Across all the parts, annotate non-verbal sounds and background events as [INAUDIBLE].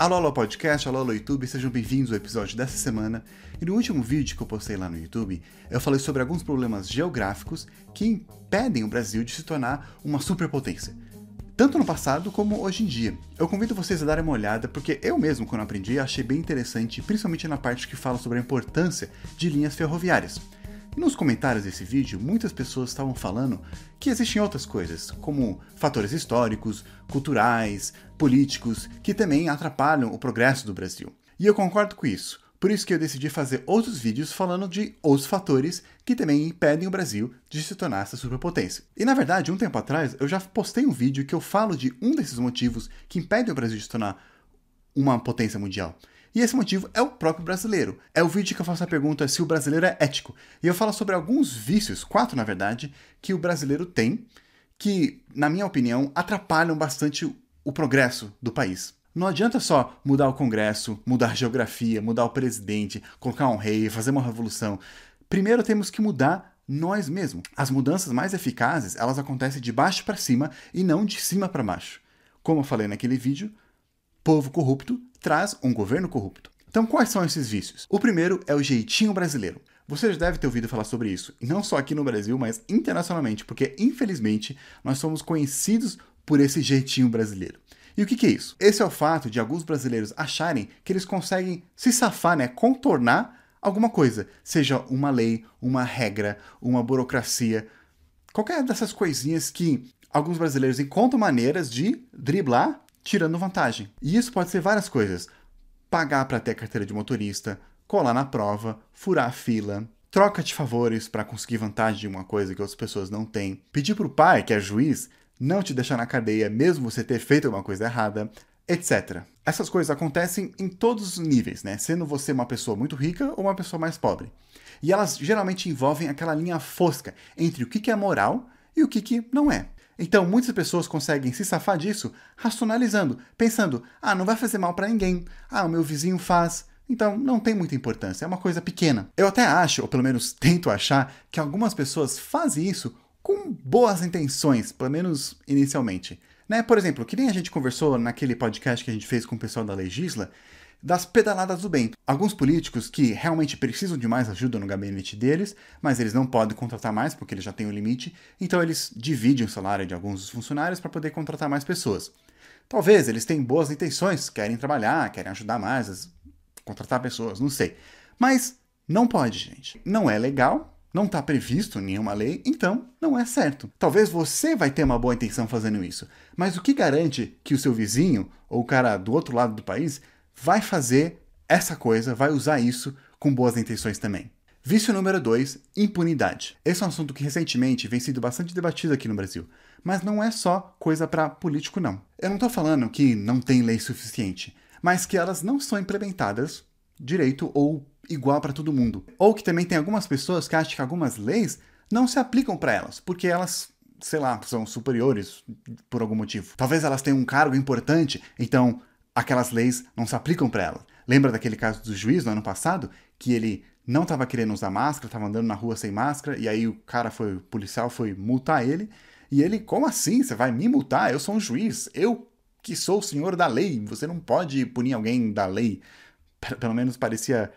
Alô, alô, podcast, alô, alô, YouTube, sejam bem-vindos ao episódio dessa semana. E no último vídeo que eu postei lá no YouTube, eu falei sobre alguns problemas geográficos que impedem o Brasil de se tornar uma superpotência. Tanto no passado como hoje em dia. Eu convido vocês a darem uma olhada, porque eu mesmo, quando aprendi, achei bem interessante, principalmente na parte que fala sobre a importância de linhas ferroviárias. E nos comentários desse vídeo, muitas pessoas estavam falando que existem outras coisas, como fatores históricos, culturais, políticos, que também atrapalham o progresso do Brasil. E eu concordo com isso. Por isso que eu decidi fazer outros vídeos falando de outros fatores que também impedem o Brasil de se tornar essa superpotência. E na verdade, um tempo atrás, eu já postei um vídeo que eu falo de um desses motivos que impedem o Brasil de se tornar uma potência mundial. E esse motivo é o próprio brasileiro. É o vídeo que eu faço a pergunta se o brasileiro é ético. E eu falo sobre alguns vícios, quatro na verdade, que o brasileiro tem, que, na minha opinião, atrapalham bastante o progresso do país. Não adianta só mudar o Congresso, mudar a geografia, mudar o presidente, colocar um rei, fazer uma revolução. Primeiro temos que mudar nós mesmos. As mudanças mais eficazes, elas acontecem de baixo para cima e não de cima para baixo. Como eu falei naquele vídeo, povo corrupto traz um governo corrupto. Então, quais são esses vícios? O primeiro é o jeitinho brasileiro. Você já deve ter ouvido falar sobre isso, não só aqui no Brasil, mas internacionalmente, porque infelizmente nós somos conhecidos por esse jeitinho brasileiro. E o que, que, é isso? Esse é o fato de alguns brasileiros acharem que eles conseguem se safar, né, contornar alguma coisa, seja uma lei, uma regra, uma burocracia, qualquer dessas coisinhas que alguns brasileiros encontram maneiras de driblar tirando vantagem. E isso pode ser várias coisas: pagar para ter carteira de motorista, colar na prova, furar a fila, troca de favores para conseguir vantagem de uma coisa que outras pessoas não têm, pedir para o pai, que é juiz, não te deixar na cadeia mesmo você ter feito alguma coisa errada, etc. Essas coisas acontecem em todos os níveis, né? Sendo você uma pessoa muito rica ou uma pessoa mais pobre. E elas geralmente envolvem aquela linha fosca entre o que é moral e o que não é. Então, muitas pessoas conseguem se safar disso racionalizando, pensando: ah, não vai fazer mal para ninguém, ah, o meu vizinho faz, então não tem muita importância, é uma coisa pequena. Eu até acho, ou pelo menos tento achar, que algumas pessoas fazem isso com boas intenções, pelo menos inicialmente. Né? Por exemplo, que nem a gente conversou naquele podcast que a gente fez com o pessoal da Legisla, das pedaladas do bem. Alguns políticos que realmente precisam de mais ajuda no gabinete deles, mas eles não podem contratar mais porque eles já têm o limite, então eles dividem o salário de alguns dos funcionários para poder contratar mais pessoas. Talvez eles tenham boas intenções, querem trabalhar, querem ajudar mais, contratar pessoas, não sei. Mas não pode, gente. Não é legal, não está previsto nenhuma lei, então não é certo. Talvez você vai ter uma boa intenção fazendo isso, mas o que garante que o seu vizinho ou o cara do outro lado do país vai fazer essa coisa, vai usar isso com boas intenções também. Vício número 2, impunidade. Esse é um assunto que recentemente vem sendo bastante debatido aqui no Brasil. Mas não é só coisa para político, não. Eu não estou falando que não tem lei suficiente, mas que elas não são implementadas direito ou igual para todo mundo. Ou que também tem algumas pessoas que acham que algumas leis não se aplicam para elas, porque elas, sei lá, são superiores por algum motivo. Talvez elas tenham um cargo importante, então aquelas leis não se aplicam para ela. Lembra daquele caso do juiz no ano passado? Que ele não estava querendo usar máscara, estava andando na rua sem máscara, e aí o cara foi, o policial foi multar ele, e ele, como assim? Você vai me multar? Eu sou um juiz, eu que sou o senhor da lei, você não pode punir alguém da lei. Pelo menos parecia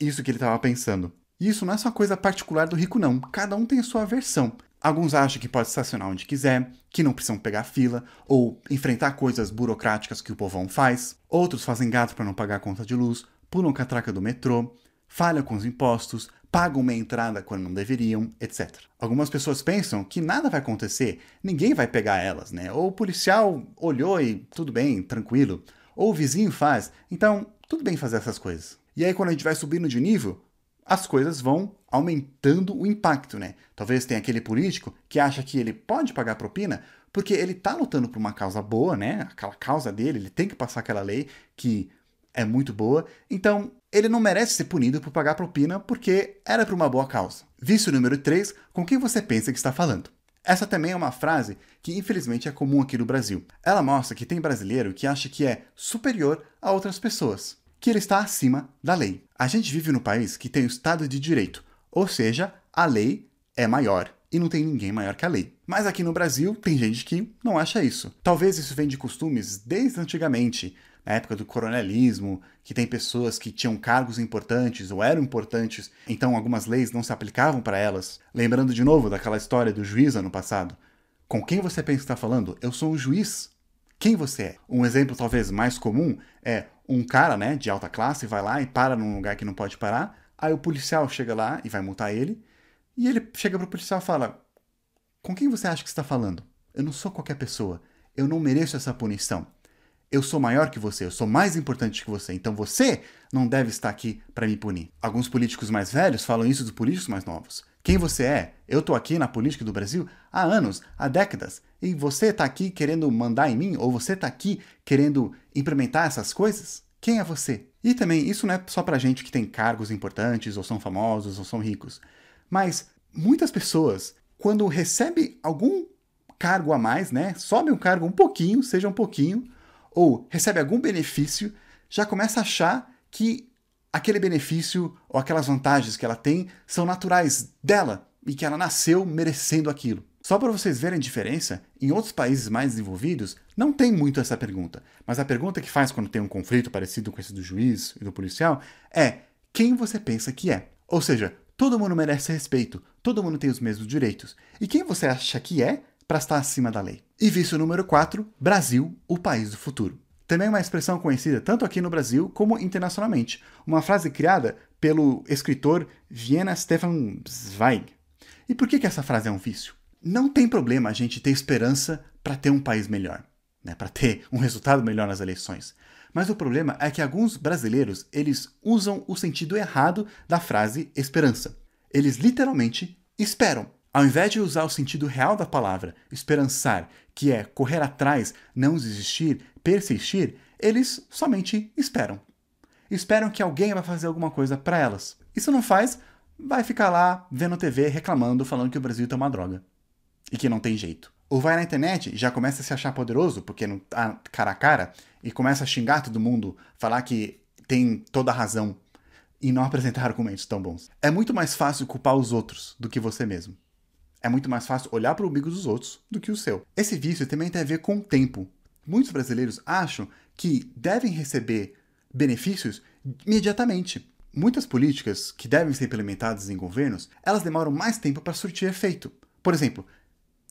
isso que ele estava pensando. E isso não é só coisa particular do rico, não. Cada um tem a sua versão. Alguns acham que pode estacionar onde quiser, que não precisam pegar fila ou enfrentar coisas burocráticas que o povão faz. Outros fazem gato para não pagar a conta de luz, pulam catraca do metrô, falham com os impostos, pagam uma entrada quando não deveriam, etc. Algumas pessoas pensam que nada vai acontecer, ninguém vai pegar elas, né? Ou o policial olhou e tudo bem, tranquilo. Ou o vizinho faz, então tudo bem fazer essas coisas. E aí quando a gente vai subindo de nível, as coisas vão aumentando o impacto, né? Talvez tenha aquele político que acha que ele pode pagar propina porque ele está lutando por uma causa boa, né? Aquela causa dele, ele tem que passar aquela lei que é muito boa. Então, ele não merece ser punido por pagar propina porque era por uma boa causa. Vício número 3, com quem você pensa que está falando? Essa também é uma frase que infelizmente é comum aqui no Brasil. Ela mostra que tem brasileiro que acha que é superior a outras pessoas que ele está acima da lei. A gente vive no país que tem o Estado de Direito, ou seja, a lei é maior e não tem ninguém maior que a lei. Mas aqui no Brasil tem gente que não acha isso. Talvez isso venha de costumes desde antigamente. na época do coronelismo, que tem pessoas que tinham cargos importantes ou eram importantes, então algumas leis não se aplicavam para elas. Lembrando de novo daquela história do juiz ano passado. Com quem você pensa que está falando? Eu sou um juiz. Quem você é? Um exemplo talvez mais comum é um cara, né, de alta classe vai lá e para num lugar que não pode parar, aí o policial chega lá e vai multar ele, e ele chega pro policial e fala: "Com quem você acha que está falando? Eu não sou qualquer pessoa. Eu não mereço essa punição." eu sou maior que você, eu sou mais importante que você, então você não deve estar aqui para me punir. Alguns políticos mais velhos falam isso dos políticos mais novos. Quem você é? Eu estou aqui na política do Brasil há anos, há décadas, e você está aqui querendo mandar em mim, ou você está aqui querendo implementar essas coisas? Quem é você? E também, isso não é só para gente que tem cargos importantes, ou são famosos, ou são ricos. Mas muitas pessoas, quando recebe algum cargo a mais, né? Sobe um cargo um pouquinho, seja um pouquinho, ou recebe algum benefício, já começa a achar que aquele benefício ou aquelas vantagens que ela tem são naturais dela e que ela nasceu merecendo aquilo. Só para vocês verem a diferença, em outros países mais desenvolvidos não tem muito essa pergunta, mas a pergunta que faz quando tem um conflito parecido com esse do juiz e do policial é quem você pensa que é. Ou seja, todo mundo merece respeito, todo mundo tem os mesmos direitos. E quem você acha que é para estar acima da lei. E vício número 4, Brasil, o país do futuro. Também uma expressão conhecida tanto aqui no Brasil como internacionalmente, uma frase criada pelo escritor Vienna Stefan Zweig. E por que, que essa frase é um vício? Não tem problema a gente ter esperança para ter um país melhor, né, para ter um resultado melhor nas eleições. Mas o problema é que alguns brasileiros eles usam o sentido errado da frase esperança. Eles literalmente esperam ao invés de usar o sentido real da palavra, esperançar, que é correr atrás, não desistir, persistir, eles somente esperam. Esperam que alguém vai fazer alguma coisa para elas. E se não faz, vai ficar lá vendo TV reclamando, falando que o Brasil tá uma droga. E que não tem jeito. Ou vai na internet já começa a se achar poderoso, porque não tá cara a cara, e começa a xingar todo mundo, falar que tem toda a razão e não apresentar [LAUGHS] argumentos tão bons. É muito mais fácil culpar os outros do que você mesmo é muito mais fácil olhar para o umbigo dos outros do que o seu. Esse vício também tem a ver com o tempo. Muitos brasileiros acham que devem receber benefícios imediatamente. Muitas políticas que devem ser implementadas em governos, elas demoram mais tempo para surtir efeito. Por exemplo,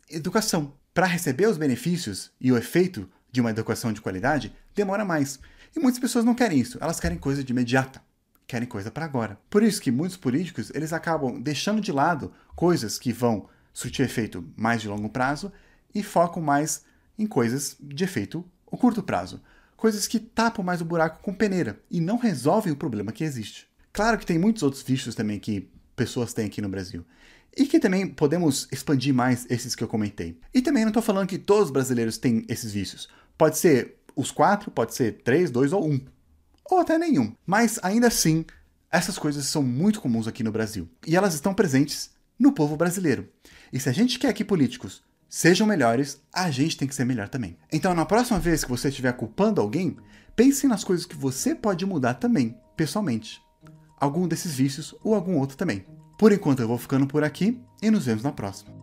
educação. Para receber os benefícios e o efeito de uma educação de qualidade, demora mais. E muitas pessoas não querem isso, elas querem coisa de imediata querem coisa para agora. Por isso que muitos políticos eles acabam deixando de lado coisas que vão surtir efeito mais de longo prazo e focam mais em coisas de efeito o curto prazo. Coisas que tapam mais o buraco com peneira e não resolvem o problema que existe. Claro que tem muitos outros vícios também que pessoas têm aqui no Brasil. E que também podemos expandir mais esses que eu comentei. E também não estou falando que todos os brasileiros têm esses vícios. Pode ser os quatro, pode ser três, dois ou um. Ou até nenhum. Mas ainda assim, essas coisas são muito comuns aqui no Brasil. E elas estão presentes no povo brasileiro. E se a gente quer que políticos sejam melhores, a gente tem que ser melhor também. Então, na próxima vez que você estiver culpando alguém, pense nas coisas que você pode mudar também, pessoalmente. Algum desses vícios ou algum outro também. Por enquanto eu vou ficando por aqui e nos vemos na próxima.